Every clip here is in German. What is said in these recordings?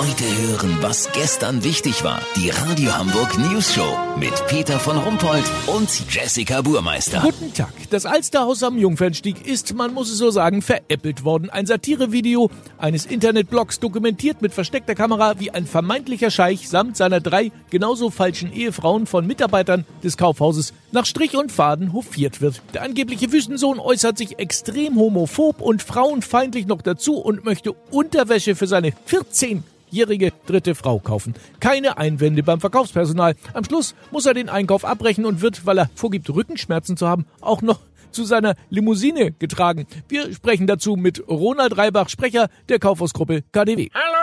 Heute hören, was gestern wichtig war. Die Radio Hamburg News Show mit Peter von Rumpold und Jessica Burmeister. Guten Tag. Das Alsterhaus am Jungfernstieg ist, man muss es so sagen, veräppelt worden. Ein Satirevideo eines Internetblogs dokumentiert mit versteckter Kamera, wie ein vermeintlicher Scheich samt seiner drei genauso falschen Ehefrauen von Mitarbeitern des Kaufhauses nach Strich und Faden hofiert wird. Der angebliche Wüstensohn äußert sich extrem homophob und frauenfeindlich noch dazu und möchte Unterwäsche für seine 14 jährige dritte Frau kaufen. Keine Einwände beim Verkaufspersonal. Am Schluss muss er den Einkauf abbrechen und wird, weil er vorgibt, Rückenschmerzen zu haben, auch noch zu seiner Limousine getragen. Wir sprechen dazu mit Ronald Reibach, Sprecher der Kaufhausgruppe KDW. Hallo!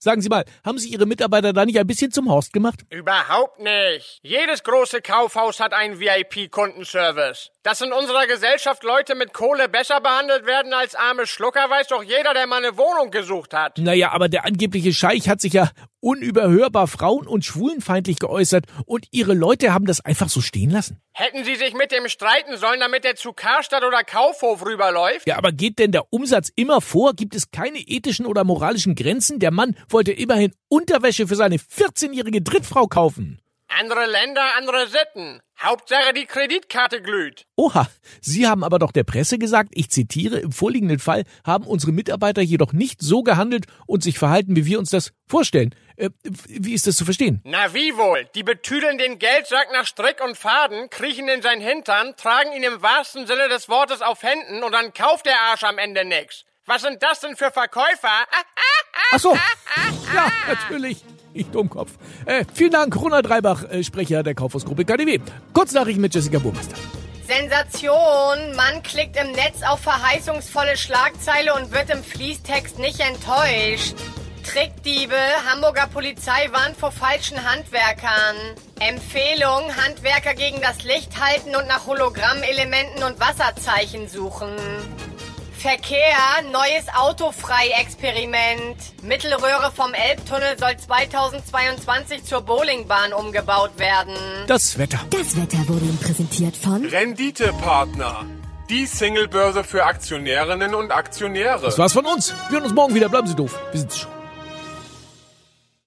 Sagen Sie mal, haben sich Ihre Mitarbeiter da nicht ein bisschen zum Horst gemacht? Überhaupt nicht. Jedes große Kaufhaus hat einen VIP-Kundenservice. Dass in unserer Gesellschaft Leute mit Kohle besser behandelt werden als arme Schlucker, weiß doch jeder, der mal eine Wohnung gesucht hat. Naja, aber der angebliche Scheich hat sich ja unüberhörbar frauen- und schwulenfeindlich geäußert und Ihre Leute haben das einfach so stehen lassen. Hätten Sie sich mit dem streiten sollen, damit er zu Karstadt oder Kaufhof rüberläuft? Ja, aber geht denn der Umsatz immer vor? Gibt es keine ethischen oder moralischen Grenzen? Der Mann wollte immerhin Unterwäsche für seine 14-jährige Drittfrau kaufen. Andere Länder, andere Sitten. Hauptsache die Kreditkarte glüht. Oha, Sie haben aber doch der Presse gesagt, ich zitiere, im vorliegenden Fall haben unsere Mitarbeiter jedoch nicht so gehandelt und sich verhalten, wie wir uns das vorstellen. Äh, wie ist das zu verstehen? Na wie wohl? Die betüdeln den Geldsack nach Strick und Faden, kriechen in sein Hintern, tragen ihn im wahrsten Sinne des Wortes auf Händen und dann kauft der Arsch am Ende nix. Was sind das denn für Verkäufer? Ach so, ja, natürlich. Ich Dummkopf. Äh, vielen Dank, Ronald Reibach, äh, Sprecher der Kaufhausgruppe KDW. Kurznachrichten mit Jessica Burmeister. Sensation! Mann klickt im Netz auf verheißungsvolle Schlagzeile und wird im Fließtext nicht enttäuscht. Trickdiebe, Hamburger Polizei warnt vor falschen Handwerkern. Empfehlung, Handwerker gegen das Licht halten und nach Hologrammelementen und Wasserzeichen suchen. Verkehr, neues Autofrei-Experiment. Mittelröhre vom Elbtunnel soll 2022 zur Bowlingbahn umgebaut werden. Das Wetter. Das Wetter wurde Ihnen präsentiert von Renditepartner. Die Singlebörse für Aktionärinnen und Aktionäre. Das war's von uns. Wir hören uns morgen wieder. Bleiben Sie doof. Wir sind's schon.